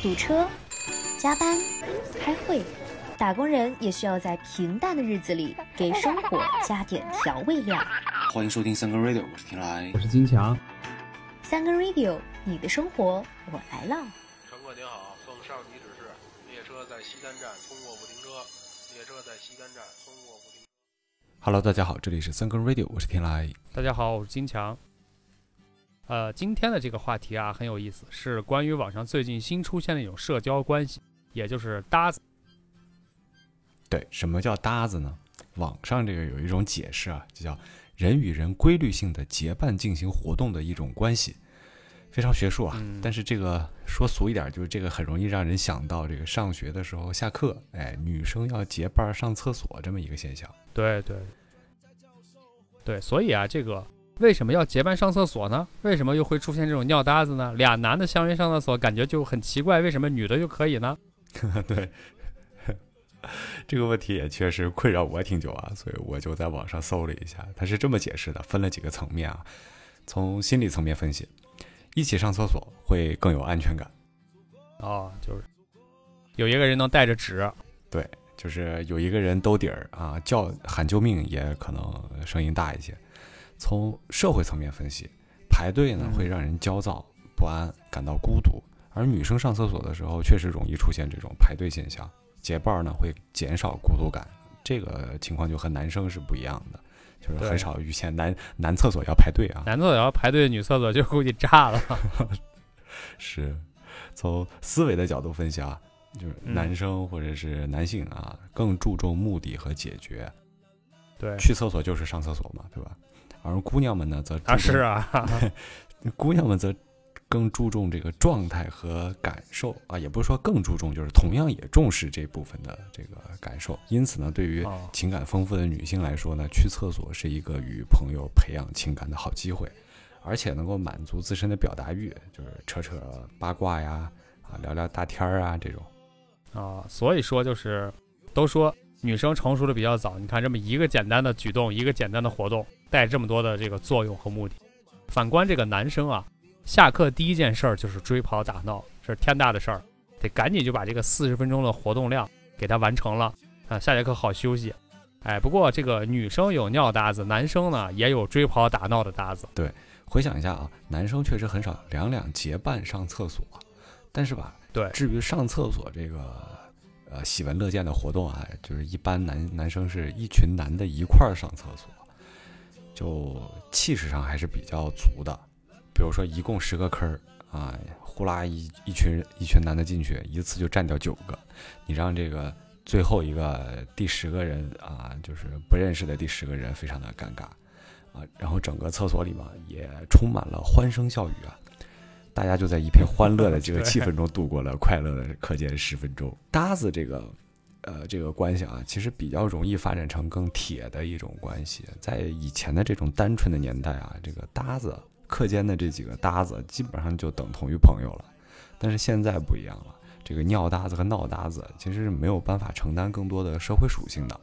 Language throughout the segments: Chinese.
堵车、加班、开会，打工人也需要在平淡的日子里给生活加点调味料。欢迎收听三更 radio，我是天来我。是金强。三更 radio，你的生活我来了。乘客您好，奉上级指示，列车在西单站通过不停车。列车在西单站通过不停。Hello，大家好，这里是三更 radio，我是天来。大家好，我是金强。呃，今天的这个话题啊很有意思，是关于网上最近新出现的一种社交关系，也就是搭子。对，什么叫搭子呢？网上这个有一种解释啊，就叫人与人规律性的结伴进行活动的一种关系，非常学术啊。嗯但是这个说俗一点，就是这个很容易让人想到这个上学的时候下课，哎，女生要结伴上厕所这么一个现象。对对对，所以啊，这个为什么要结伴上厕所呢？为什么又会出现这种尿搭子呢？俩男的相约上厕所，感觉就很奇怪，为什么女的就可以呢？对，这个问题也确实困扰我挺久啊，所以我就在网上搜了一下，他是这么解释的，分了几个层面啊。从心理层面分析，一起上厕所会更有安全感，哦，就是有一个人能带着纸，对就是有一个人兜底儿啊，叫喊救命也可能声音大一些。从社会层面分析，排队呢嗯。会让人焦躁不安，感到孤独，而女生上厕所的时候确实容易出现这种排队现象，结伴儿呢会减少孤独感，这个情况就和男生是不一样的，就是很少遇见男男厕所要排队啊。男厕所要排队，女厕所就估计炸了。是从思维的角度分析啊，就是嗯。男生或者是男性啊，更注重目的和解决，对，去厕所就是上厕所嘛，对吧？而姑娘们呢，则啊是啊，姑娘们则更注重这个状态和感受啊，也不是说更注重，就是同样也重视这部分的这个感受。因此呢，对于哦情感丰富的女性来说呢，去厕所是一个与朋友培养情感的好机会，而且能够满足自身的表达欲，就是扯扯八卦呀，啊，聊聊大天儿啊这种。啊，所以说就是都说女生成熟的比较早，你看这么一个简单的举动，一个简单的活动，带这么多的这个作用和目的。反观这个男生啊，下课第一件事儿就是追跑打闹，这是天大的事儿，得赶紧就把这个四十分钟的活动量给他完成了啊，下节课好休息。哎，不过这个女生有尿搭子，男生呢也有追跑打闹的搭子。对回想一下啊，男生确实很少两两结伴上厕所，但是吧，对至于上厕所这个呃喜闻乐见的活动啊，就是一般男男生是一群男的一块儿上厕所，就气势上还是比较足的。比如说一共十个坑儿啊，呼啦一一群一群男的进去，一次就占掉九个，你让这个最后一个第十个人啊，就是不认识的第十个人，非常的尴尬。啊，然后整个厕所里嘛也充满了欢声笑语啊，大家就在一片欢乐的这个气氛中度过了快乐的课间十分钟。搭子这个，呃，这个关系啊，其实比较容易发展成更铁的一种关系。在以前的这种单纯的年代啊，这个搭子课间的这几个搭子基本上就等同于朋友了，但是现在不一样了，这个尿搭子和闹搭子其实是没有办法承担更多的社会属性的。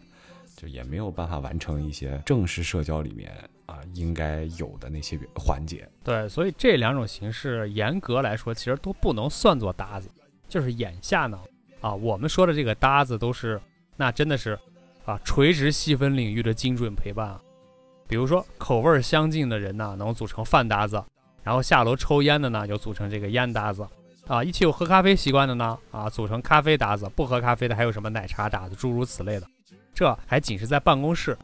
就也没有办法完成一些正式社交里面啊应该有的那些环节。对，所以这两种形式严格来说，其实都不能算作搭子。就是眼下呢，啊，我们说的这个搭子都是，那真的是啊，垂直细分领域的精准陪伴啊。比如说口味儿相近的人呢，能组成饭搭子；然后下楼抽烟的呢，就组成这个烟搭子；啊，一起有喝咖啡习惯的呢，啊，组成咖啡搭子；不喝咖啡的还有什么奶茶搭子，诸如此类的。这还仅是在办公室，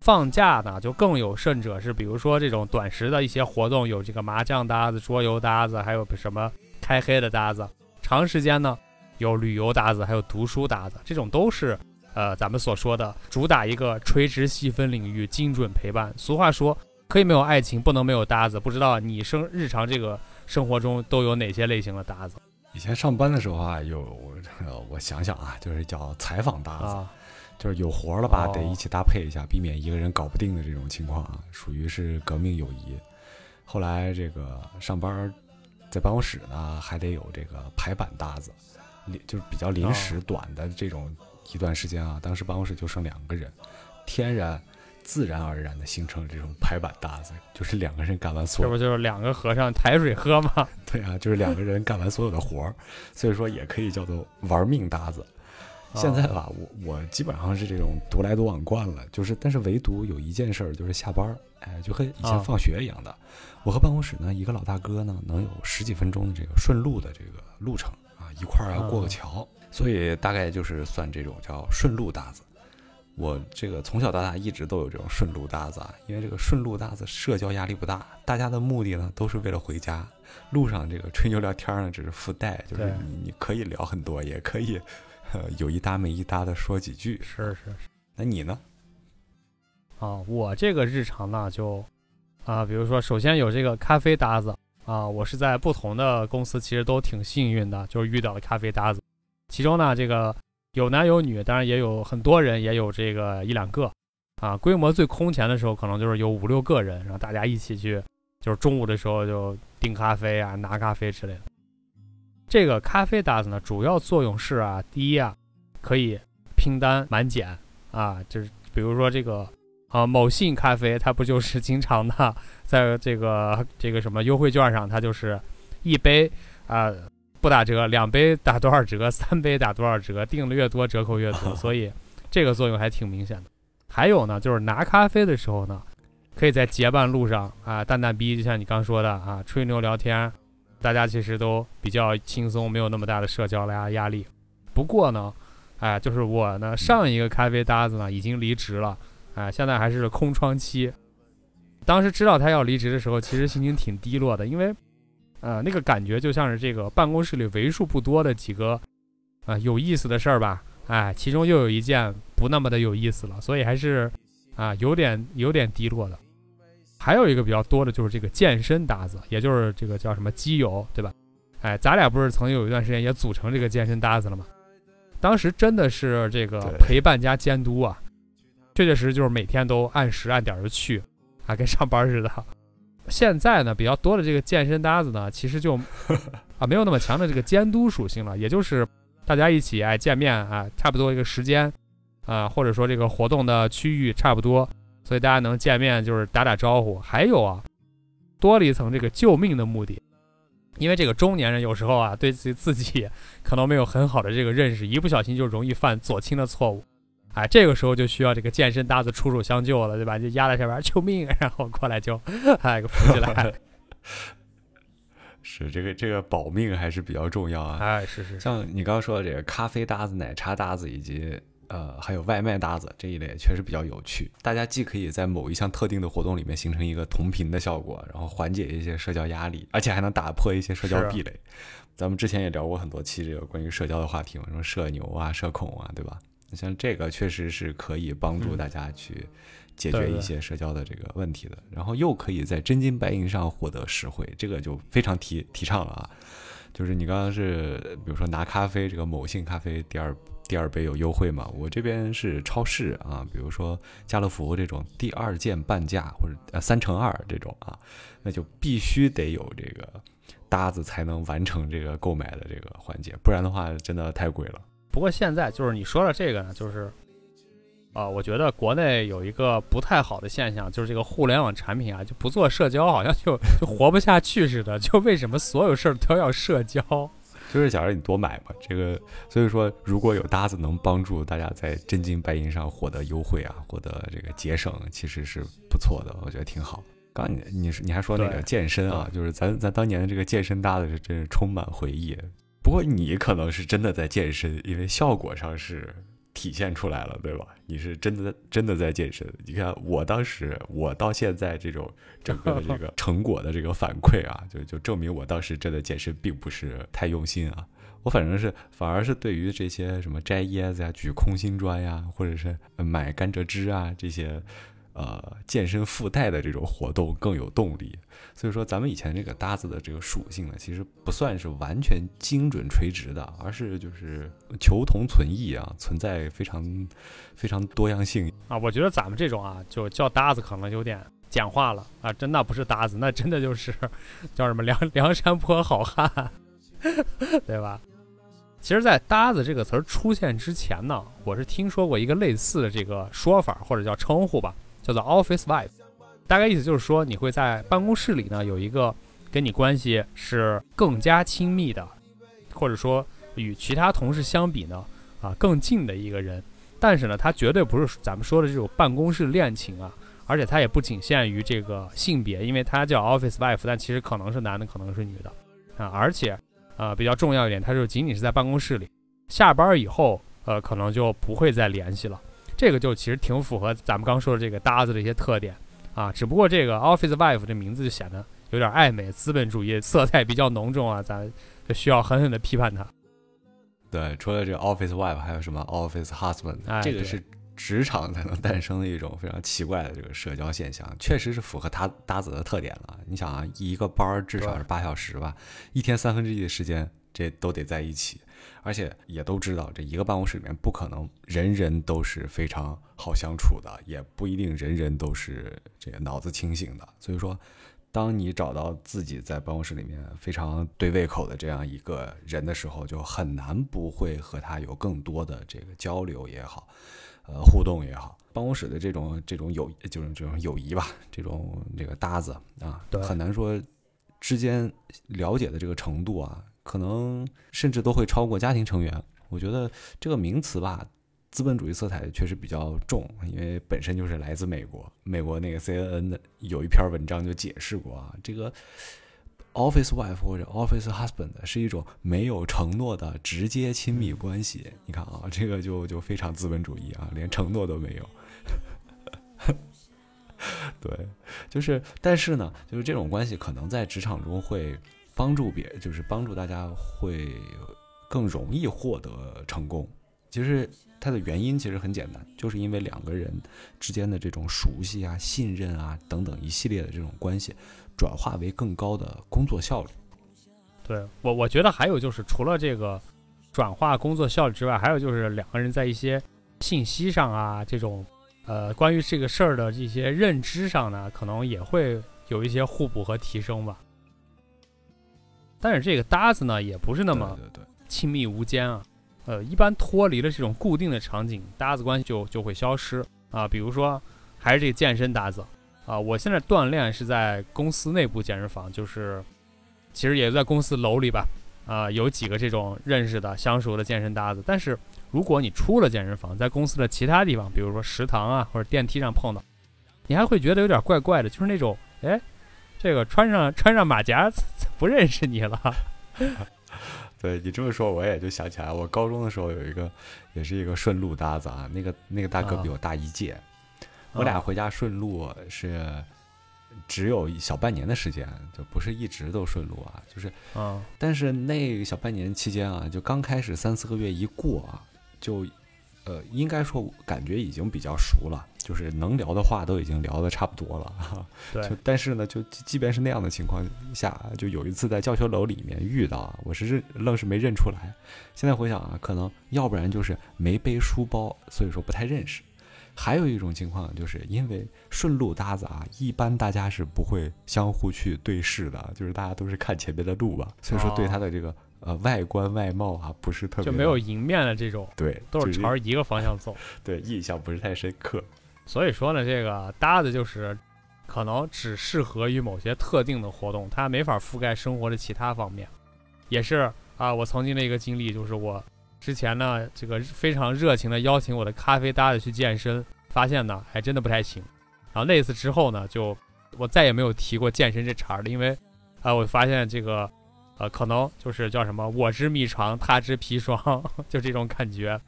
放假呢就更有甚者是，比如说这种短时的一些活动，有这个麻将搭子、桌游搭子，还有什么开黑的搭子。长时间呢有旅游搭子，还有读书搭子，这种都是呃咱们所说的主打一个垂直细分领域精准陪伴。俗话说，可以没有爱情，不能没有搭子。不知道你生日常这个生活中都有哪些类型的搭子以前上班的时候啊，有我我想想啊，就是叫采访搭子，啊？就是有活了吧，哦得一起搭配一下，避免一个人搞不定的这种情况啊，属于是革命友谊。后来这个上班在办公室呢，还得有这个排版搭子，临就是比较临时短的这种一段时间啊，当时办公室就剩两个人，天然自然而然的形成了这种排版搭子，就是两个人干完所有这不就是两个和尚抬水喝吗？对啊，就是两个人干完所有的活儿，所以说也可以叫做玩命搭子。现在吧，我我基本上是这种独来独往惯了，就是但是唯独有一件事儿，就是下班儿，哎，就和以前啊放学一样的，我和办公室呢一个老大哥呢能有十几分钟的这个顺路的这个路程啊，一块儿要过个啊桥，所以大概就是算这种叫顺路搭子。我这个从小到大一直都有这种顺路搭子啊，因为这个顺路搭子社交压力不大，大家的目的呢都是为了回家，路上这个吹牛聊天呢只是附带，就是你你可以聊很多，也可以呃有一搭没一搭的说几句。是是是那你呢？啊，我这个日常呢就啊，比如说首先有这个咖啡搭子啊，我是在不同的公司其实都挺幸运的，就是遇到了咖啡搭子，其中呢这个有男有女，当然也有很多人，也有这个一两个啊，规模最空前的时候可能就是有五六个人，然后大家一起去，就是中午的时候就订咖啡啊、拿咖啡之类的。这个咖啡搭子呢，主要作用是啊，第一啊，可以拼单满减啊，就是比如说这个啊某信咖啡，它不就是 经常的在这个这个什么优惠券上，它就是一杯啊不打折，两杯打多少折，三杯打多少折，订的越多折扣越多，所以这个作用还挺明显的。还有呢，就是拿咖啡的时候呢，可以在结伴路上啊淡淡逼，就像你刚说的啊吹牛聊天，大家其实都比较轻松，没有那么大的社交压压力。不过呢，哎，就是我呢上一个咖啡搭子呢已经离职了，哎，现在还是空窗期。当时知道他要离职的时候，其实心情挺低落的，因为，呃，那个感觉就像是这个办公室里为数不多的几个，啊、有意思的事儿吧，哎，其中又有一件不那么的有意思了，所以还是，啊、有点有点低落的。还有一个比较多的就是这个健身搭子，也就是这个叫什么基友，对吧？哎，咱俩不是曾经有一段时间也组成这个健身搭子了吗？当时真的是这个陪伴加监督啊，确确实实就是每天都按时按点儿的去，啊，跟上班似的。现在呢，比较多的这个健身搭子呢，其实就 啊没有那么强的这个监督属性了，也就是大家一起哎见面啊，差不多一个时间啊，或者说这个活动的区域差不多，所以大家能见面就是打打招呼。还有啊，多了一层这个救命的目的，因为这个中年人有时候啊对自己自己可能没有很好的这个认识，一不小心就容易犯左倾的错误。哎，这个时候就需要这个健身搭子出手相救了，对吧？就压在下边，救命！然后过来就，哎，给扶起来。是这个这个保命还是比较重要啊。哎，是是是，像你刚刚说的这个咖啡搭子、奶茶搭子以及呃还有外卖搭子这一类，确实比较有趣。大家既可以在某一项特定的活动里面形成一个同频的效果，然后缓解一些社交压力，而且还能打破一些社交壁垒。咱们之前也聊过很多期这个关于社交的话题嘛，什么社牛啊、社恐啊，对吧？像这个确实是可以帮助嗯大家去解决一些社交的这个问题的，然后又可以在真金白银上获得实惠，这个就非常提提倡了啊。就是你刚刚是比如说拿咖啡，这个某信咖啡第二第二杯有优惠嘛？我这边是超市啊，比如说家乐福这种第二件半价或者呃三乘二这种啊，那就必须得有这个搭子才能完成这个购买的这个环节，不然的话真的太贵了。不过现在就是你说的这个呢，就是，啊、我觉得国内有一个不太好的现象，就是这个互联网产品啊，就不做社交，好像就就活不下去似的。就为什么所有事儿都要社交？就是想让你多买嘛，这个所以说如果有搭子能帮助大家在真金白银上获得优惠啊，获得这个节省，其实是不错的，我觉得挺好。刚你你你还说那个健身啊，就是咱咱当年的这个健身搭子是真是充满回忆。不过你可能是真的在健身，因为效果上是体现出来了，对吧？你是真的真的在健身。你看我当时，我到现在这种整个的这个 成果的这个反馈啊，就就证明我当时真的健身并不是太用心啊。我反正是反而是对于这些什么摘椰子呀、举空心砖呀，或者是买甘蔗汁啊这些。呃，健身附带的这种活动更有动力，所以说咱们以前这个搭子的这个属性呢，其实不算是完全精准垂直的，而是就是求同存异啊，存在非常非常多样性。啊，我觉得咱们这种啊，就叫搭子可能有点简化了啊，真的不是搭子，那真的就是 叫什么梁梁山泊好汉，对吧？其实，在“搭子”这个词儿出现之前呢，我是听说过一个类似的这个说法或者叫称呼吧，叫做 Office Wife，大概意思就是说你会在办公室里呢有一个跟你关系是更加亲密的，或者说与其他同事相比呢啊更近的一个人。但是呢，他绝对不是咱们说的这种办公室恋情啊，而且他也不仅限于这个性别，因为他叫 Office Wife，但其实可能是男的，可能是女的啊。而且，呃，比较重要一点，他就仅仅是在办公室里，下班以后，呃，可能就不会再联系了。这个就其实挺符合咱们刚说的这个搭子的一些特点啊。只不过这个 Office Wife 这名字就显得有点暧昧，资本主义色彩比较浓重啊，咱就需要狠狠的批判它。对，除了这个 office wife，还有什么 office husband？、哎这个是职场才能诞生的一种非常奇怪的这个社交现象，确实是符合他搭子的特点了。你想啊，一个班儿至少是八小时吧，一天三分之一的时间这都得在一起，而且也都知道，这一个办公室里面不可能人人都是非常好相处的，也不一定人人都是这个脑子清醒的，所以说。当你找到自己在办公室里面非常对胃口的这样一个人的时候，就很难不会和他有更多的这个交流也好，呃，互动也好。办公室的这种这种友，就是这种友谊吧，这种这个搭子啊对，很难说之间了解的这个程度啊，可能甚至都会超过家庭成员。我觉得这个名词吧，资本主义色彩确实比较重，因为本身就是来自美国。美国那个 CNN 的有一篇文章就解释过啊，这个 office wife 或者 office husband 是一种没有承诺的直接亲密关系。你看啊，这个就就非常资本主义啊，连承诺都没有。对，就是，但是呢，就是这种关系可能在职场中会帮助别，就是帮助大家会更容易获得成功。其实它的原因其实很简单，就是因为两个人之间的这种熟悉啊、信任啊等等一系列的这种关系，转化为更高的工作效率。对我，我觉得还有就是，除了这个转化工作效率之外，还有就是两个人在一些信息上啊，这种呃关于这个事儿的这些认知上呢，可能也会有一些互补和提升吧。但是这个搭子呢，也不是那么亲密无间啊。呃，一般脱离了这种固定的场景，搭子关系就就会消失啊。比如说，还是这个健身搭子啊，我现在锻炼是在公司内部健身房，就是其实也在公司楼里吧，啊，有几个这种认识的、相熟的健身搭子。但是如果你出了健身房，在公司的其他地方，比如说食堂啊或者电梯上碰到，你还会觉得有点怪怪的，就是那种，哎，这个穿上穿上马甲不认识你了。对你这么说，我也就想起来，我高中的时候有一个，也是一个顺路搭子啊，那个那个大哥比我大一届，我俩回家顺路是只有小半年的时间，就不是一直都顺路啊，就是，嗯但是那小半年期间啊，就刚开始三四个月一过啊，就，呃，应该说感觉已经比较熟了，就是能聊的话都已经聊的差不多了。对就但是呢，就即即便是那样的情况下，就有一次在教学楼里面遇到啊，我是认愣是没认出来。现在回想啊，可能要不然就是没背书包，所以说不太认识。还有一种情况，就是因为顺路搭子啊，一般大家是不会相互去对视的，就是大家都是看前面的路吧，所以说对他的这个、呃外观外貌啊不是特别就没有迎面的这种，对，都是朝着一个方向走。对印象不是太深刻。所以说呢，这个搭子就是可能只适合于某些特定的活动，它没法覆盖生活的其他方面。也是啊，我曾经的一个经历就是我之前呢，这个非常热情的邀请我的咖啡搭子去健身，发现呢还真的不太行。然后那次之后呢，就我再也没有提过健身这茬儿了，因为啊，我发现这个呃，可能就是叫什么“我之密床，他之砒霜”，就这种感觉。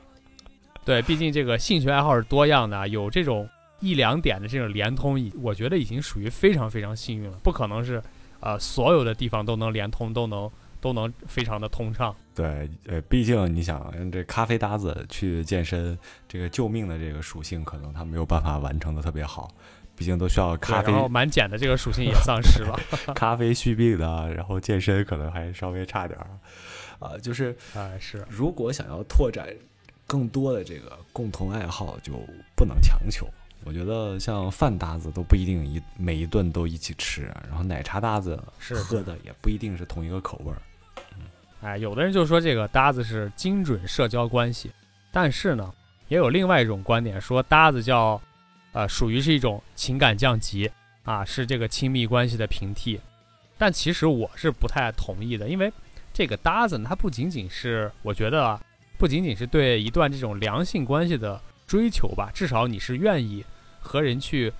对，毕竟这个兴趣爱好是多样的，有这种一两点的这种连通，已我觉得已经属于非常非常幸运了。不可能是，呃，所有的地方都能连通，都能都能非常的通畅。对，呃，毕竟你想，这咖啡搭子去健身，这个救命的这个属性，可能他没有办法完成的特别好，毕竟都需要咖啡然后满减的这个属性也丧失了。咖啡续命的，然后健身可能还稍微差点儿，啊、就是哎，是如果想要拓展更多的这个共同爱好，就不能强求。我觉得像饭搭子都不一定一每一顿都一起吃，然后奶茶搭子是喝的也不一定是同一个口味儿。哎，有的人就说这个搭子是精准社交关系，但是呢，也有另外一种观点说搭子叫，呃，属于是一种情感降级啊，是这个亲密关系的平替。但其实我是不太同意的，因为这个搭子它不仅仅是，我觉得啊，不仅仅是对一段这种良性关系的追求吧，至少你是愿意和人去，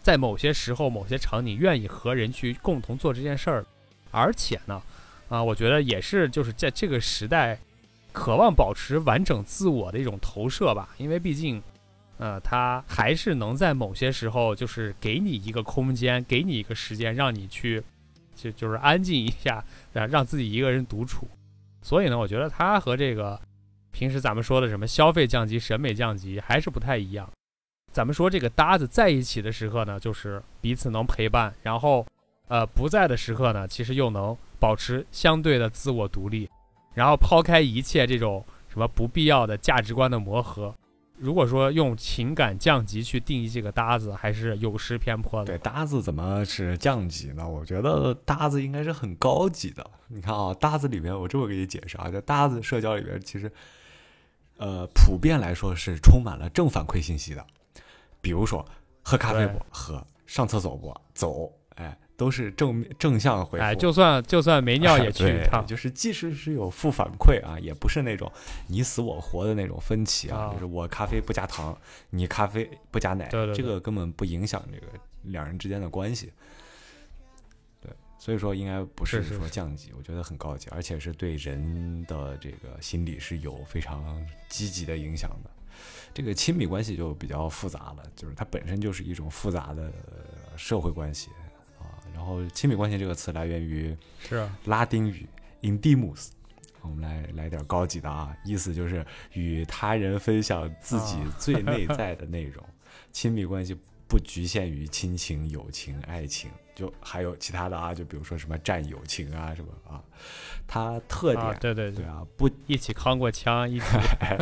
在某些时候、某些场景愿意和人去共同做这件事儿，而且呢，啊，我觉得也是就是在这个时代，渴望保持完整自我的一种投射吧，因为毕竟。呃，他还是能在某些时候，就是给你一个空间，给你一个时间，让你去，就就是安静一下，啊，让自己一个人独处。所以呢，我觉得他和这个平时咱们说的什么消费降级、审美降级还是不太一样。咱们说这个搭子在一起的时刻呢，就是彼此能陪伴；然后，呃，不在的时刻呢，其实又能保持相对的自我独立，然后抛开一切这种什么不必要的价值观的磨合。如果说用情感降级去定义这个搭子，还是有失偏颇的。对，搭子怎么是降级呢？我觉得搭子应该是很高级的。你看啊，搭子里面，我这么给你解释啊，在搭子社交里面，其实，呃，普遍来说是充满了正反馈信息的。比如说，喝咖啡不喝，上厕所不走，哎。都是正正向回复，哎，就算就算没尿 也去一趟，就是即使是有负反馈啊，也不是那种你死我活的那种分歧啊，就是我咖啡不加糖，你咖啡不加奶，这个根本不影响这个两人之间的关系。对，所以说应该不是说降级，我觉得很高级，而且是对人的这个心理是有非常积极的影响的。这个亲密关系就比较复杂了，就是它本身就是一种复杂的社会关系。然后，亲密关系这个词来源于是拉丁语 intimus，我们来来点高级的啊，意思就是与他人分享自己最内在的内容。亲密关系不局限于亲情、友情、爱情，就还有其他的啊，就比如说什么战友情啊什么啊。它特点对对对啊，不一起扛过枪，一起。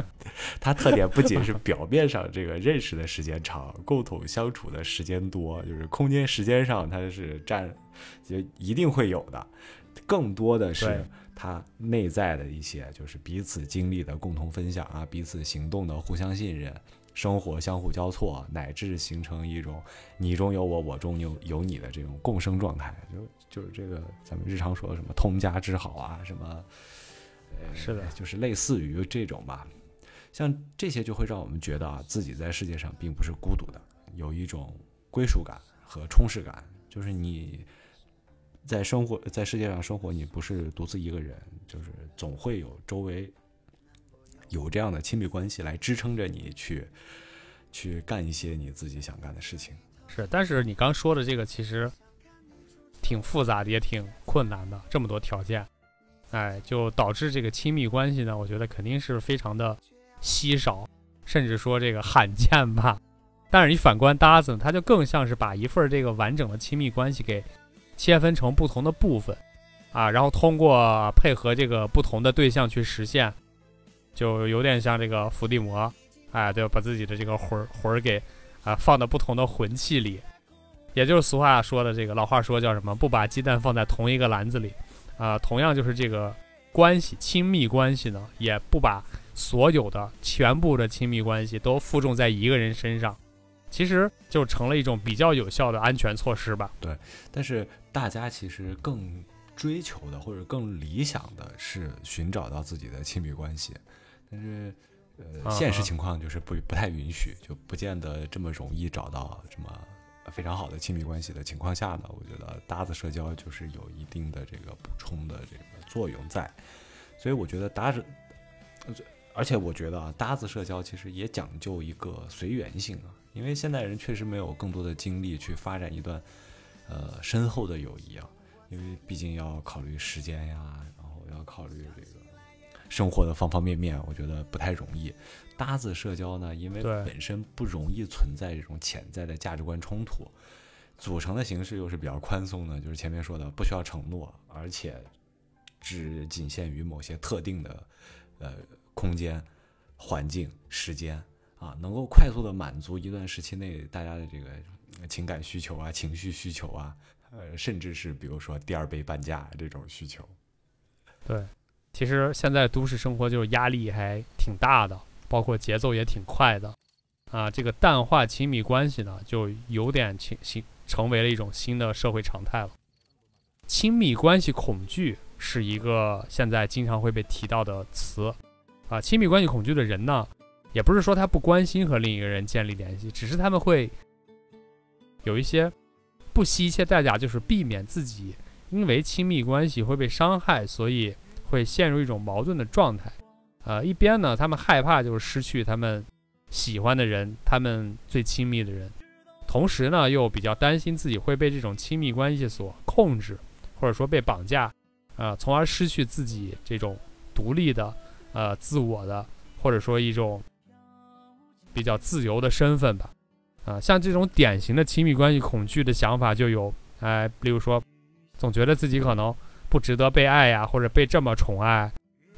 它特点不仅是表面上这个认识的时间长，共同相处的时间多，就是空间时间上它是占，就一定会有的。更多的是它内在的一些，就是彼此经历的共同分享啊，彼此行动的互相信任，生活相互交错，乃至形成一种你中有我，我中有有你的这种共生状态。就就是这个咱们日常说的什么通家之好啊，什么，呃，是的，就是类似于这种吧。像这些就会让我们觉得啊，自己在世界上并不是孤独的，有一种归属感和充实感。就是你在生活在世界上生活，你不是独自一个人，就是总会有周围有这样的亲密关系来支撑着你去去干一些你自己想干的事情。是，但是你刚说的这个其实。挺复杂的，也挺困难的，这么多条件，哎，就导致这个亲密关系呢，我觉得肯定是非常的稀少，甚至说这个罕见吧。但是你反观搭子，他就更像是把一份这个完整的亲密关系给切分成不同的部分，啊，然后通过配合这个不同的对象去实现，就有点像这个伏地魔，哎，对，把自己的这个魂魂给啊放到不同的魂器里。也就是俗话说的这个老话说叫什么？不把鸡蛋放在同一个篮子里，啊，同样就是这个关系，亲密关系呢，也不把所有的全部的亲密关系都负重在一个人身上，其实就成了一种比较有效的安全措施吧。对，但是大家其实更追求的或者更理想的是寻找到自己的亲密关系，但是呃，现实情况就是不不太允许，就不见得这么容易找到什么。非常好的亲密关系的情况下呢，我觉得搭子社交就是有一定的这个补充的这个作用在，所以我觉得搭子，而且我觉得啊，搭子社交其实也讲究一个随缘性啊，因为现代人确实没有更多的精力去发展一段呃深厚的友谊啊，因为毕竟要考虑时间呀，然后要考虑这个生活的方方面面，我觉得不太容易。搭子社交呢，因为本身不容易存在这种潜在的价值观冲突，组成的形式又是比较宽松的，就是前面说的不需要承诺，而且只仅限于某些特定的呃空间、环境、时间啊，能够快速的满足一段时期内大家的这个情感需求啊、情绪需求啊，呃，甚至是比如说第二杯半价这种需求。对，其实现在都市生活就是压力还挺大的。包括节奏也挺快的，啊，这个淡化亲密关系呢，就有点情形成为了一种新的社会常态了。亲密关系恐惧是一个现在经常会被提到的词啊。亲密关系恐惧的人呢，也不是说他不关心和另一个人建立联系，只是他们会有一些不惜一切代价，就是避免自己因为亲密关系会被伤害，所以会陷入一种矛盾的状态。呃，一边呢，他们害怕就是失去他们喜欢的人，他们最亲密的人，同时呢，又比较担心自己会被这种亲密关系所控制，或者说被绑架，呃，从而失去自己这种独立的、呃，自我的，或者说一种比较自由的身份吧。啊，像这种典型的亲密关系恐惧的想法就有，哎，比如说，总觉得自己可能不值得被爱呀，或者被这么宠爱。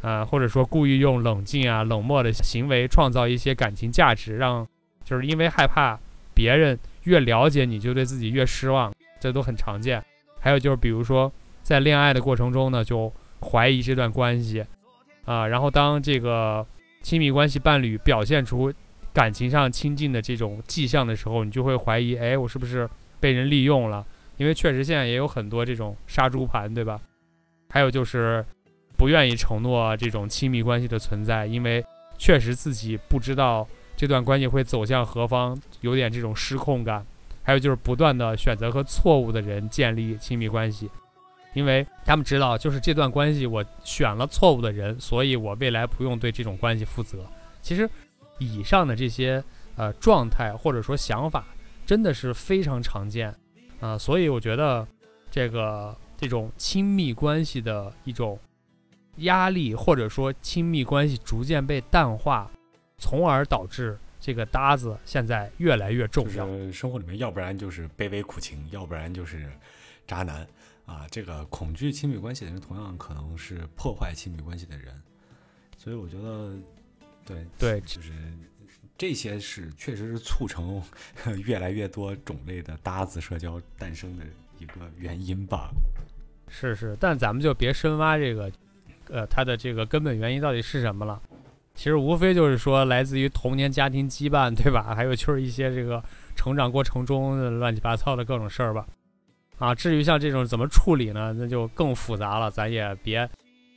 呃，或者说故意用冷静啊、冷漠的行为创造一些感情价值，让就是因为害怕别人越了解你就对自己越失望，这都很常见。还有就是，比如说在恋爱的过程中呢，就怀疑这段关系啊，然后当这个亲密关系伴侣表现出感情上亲近的这种迹象的时候，你就会怀疑，哎，我是不是被人利用了？因为确实现在也有很多这种杀猪盘，对吧？还有就是。不愿意承诺这种亲密关系的存在，因为确实自己不知道这段关系会走向何方，有点这种失控感。还有就是不断的选择和错误的人建立亲密关系，因为他们知道，就是这段关系我选了错误的人，所以我未来不用对这种关系负责。其实，以上的这些呃状态或者说想法，真的是非常常见啊。所以我觉得这个这种亲密关系的一种。压力或者说亲密关系逐渐被淡化，从而导致这个搭子现在越来越重要。生活里面，要不然就是卑微苦情，要不然就是渣男啊。这个恐惧亲密关系的人，同样可能是破坏亲密关系的人。所以我觉得，对对，就是这些是确实是促成 越来越多种类的搭子社交诞生的一个原因吧。是是，但咱们就别深挖这个。呃，它的这个根本原因到底是什么了？其实无非就是说来自于童年家庭羁绊，对吧？还有就是一些这个成长过程中乱七八糟的各种事儿吧。啊，至于像这种怎么处理呢？那就更复杂了，咱也别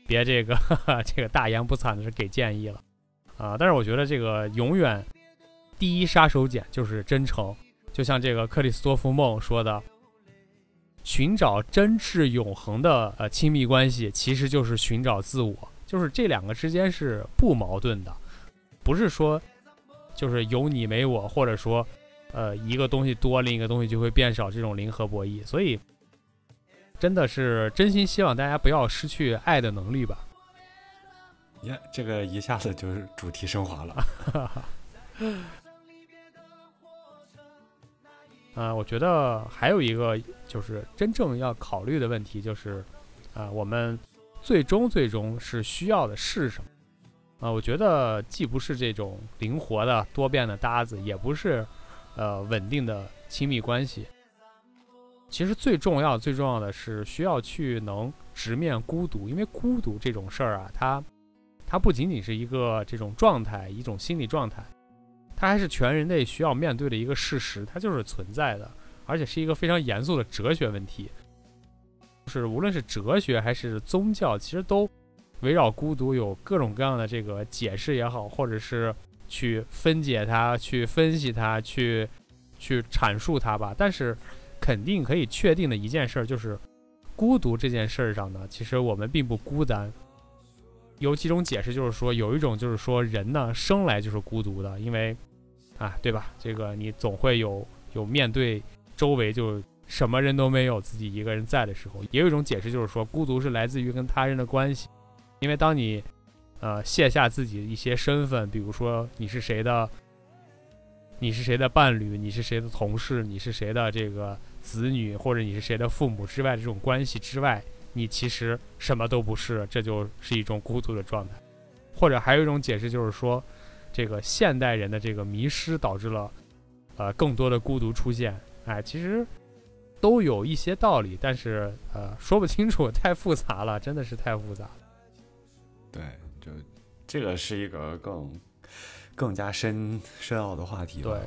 别这个 这个大言不惭的是给建议了啊。但是我觉得这个永远第一杀手锏就是真诚，就像这个克里斯托夫梦说的。寻找真挚永恒的呃亲密关系，其实就是寻找自我，就是这两个之间是不矛盾的，不是说就是有你没我，或者说呃一个东西多，另一个东西就会变少这种零和博弈。所以真的是真心希望大家不要失去爱的能力吧。呀，这个一下子就是主题升华了。啊，我觉得还有一个就是真正要考虑的问题，就是，啊，我们最终最终是需要的是什么？啊，我觉得既不是这种灵活的多变的搭子，也不是，呃，稳定的亲密关系。其实最重要最重要的是需要去能直面孤独，因为孤独这种事儿啊，它，它不仅仅是一个这种状态，一种心理状态。它还是全人类需要面对的一个事实，它就是存在的，而且是一个非常严肃的哲学问题。就是无论是哲学还是宗教，其实都围绕孤独有各种各样的这个解释也好，或者是去分解它、去分析它、去去阐述它吧。但是肯定可以确定的一件事就是，孤独这件事儿上呢，其实我们并不孤单。有几种解释，就是说有一种就是说人呢生来就是孤独的，因为。啊，对吧？这个你总会有有面对周围就什么人都没有，自己一个人在的时候。也有一种解释，就是说孤独是来自于跟他人的关系，因为当你呃卸下自己一些身份，比如说你是谁的，你是谁的伴侣，你是谁的同事，你是谁的这个子女，或者你是谁的父母之外的这种关系之外，你其实什么都不是，这就是一种孤独的状态。或者还有一种解释，就是说。这个现代人的这个迷失导致了，呃，更多的孤独出现。哎，其实都有一些道理，但是呃，说不清楚，太复杂了，真的是太复杂了。对，就这个是一个更更加深深奥的话题吧。对，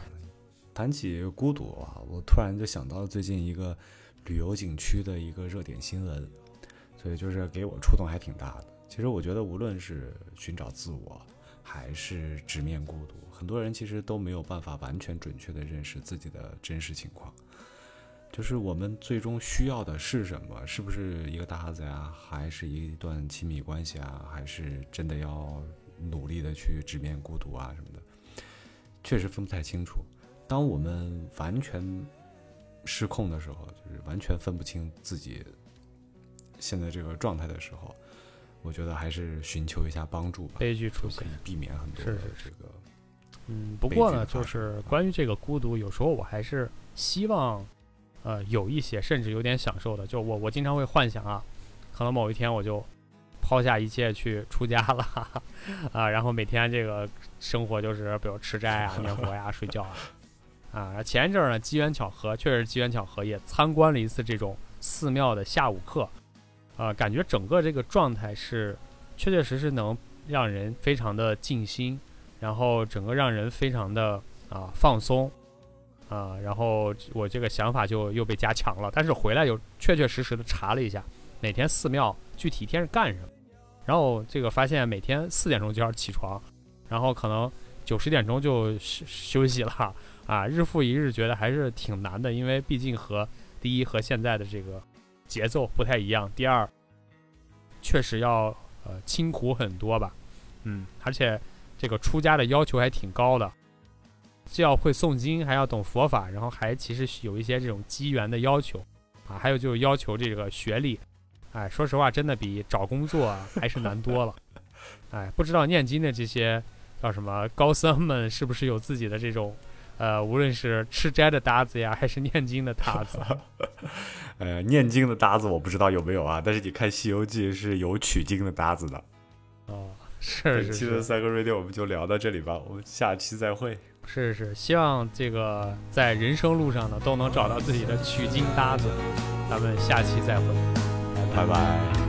谈起孤独啊，我突然就想到了最近一个旅游景区的一个热点新闻，所以就是给我触动还挺大的。其实我觉得，无论是寻找自我，还是直面孤独，很多人其实都没有办法完全准确的认识自己的真实情况。就是我们最终需要的是什么？是不是一个搭子呀？还是一段亲密关系啊？还是真的要努力的去直面孤独啊什么的？确实分不太清楚。当我们完全失控的时候，就是完全分不清自己现在这个状态的时候，我觉得还是寻求一下帮助吧，悲剧出现可以。避免很多是的是这个。嗯，不过呢，就是关于这个孤独，有时候我还是希望，呃，有一些甚至有点享受的。就我我经常会幻想啊，可能某一天我就抛下一切去出家了 啊，然后每天这个生活就是比如吃斋啊、念佛呀、睡觉啊。啊，前一阵儿呢，机缘巧合，确实机缘巧合，也参观了一次这种寺庙的下午课，啊，感觉整个这个状态是确确实实能让人非常的静心，然后整个让人非常的啊放松，啊，然后我这个想法就又被加强了。但是回来又确确实实的查了一下，每天寺庙具体一天是干什么，然后这个发现每天四点钟就要起床，然后可能九十点钟就休休息了，啊，日复一日，觉得还是挺难的，因为毕竟和第一和现在的这个节奏不太一样，第二确实要呃清苦很多吧，嗯，而且这个出家的要求还挺高的，既要会诵经，还要懂佛法，然后还其实有一些这种机缘的要求。啊，还有就是要求这个学历，哎，说实话，真的比找工作还是难多了，哎，不知道念经的这些叫什么高僧们是不是有自己的这种。呃，无论是吃斋的搭子呀，还是念经的搭子，呃，念经的搭子我不知道有没有啊，但是你看《西游记》是有取经的搭子的。哦，是本是本期的三个 radio 我们就聊到这里吧，我们下期再会。是是，希望这个在人生路上呢，都能找到自己的取经搭子。咱们下期再会，拜拜拜拜。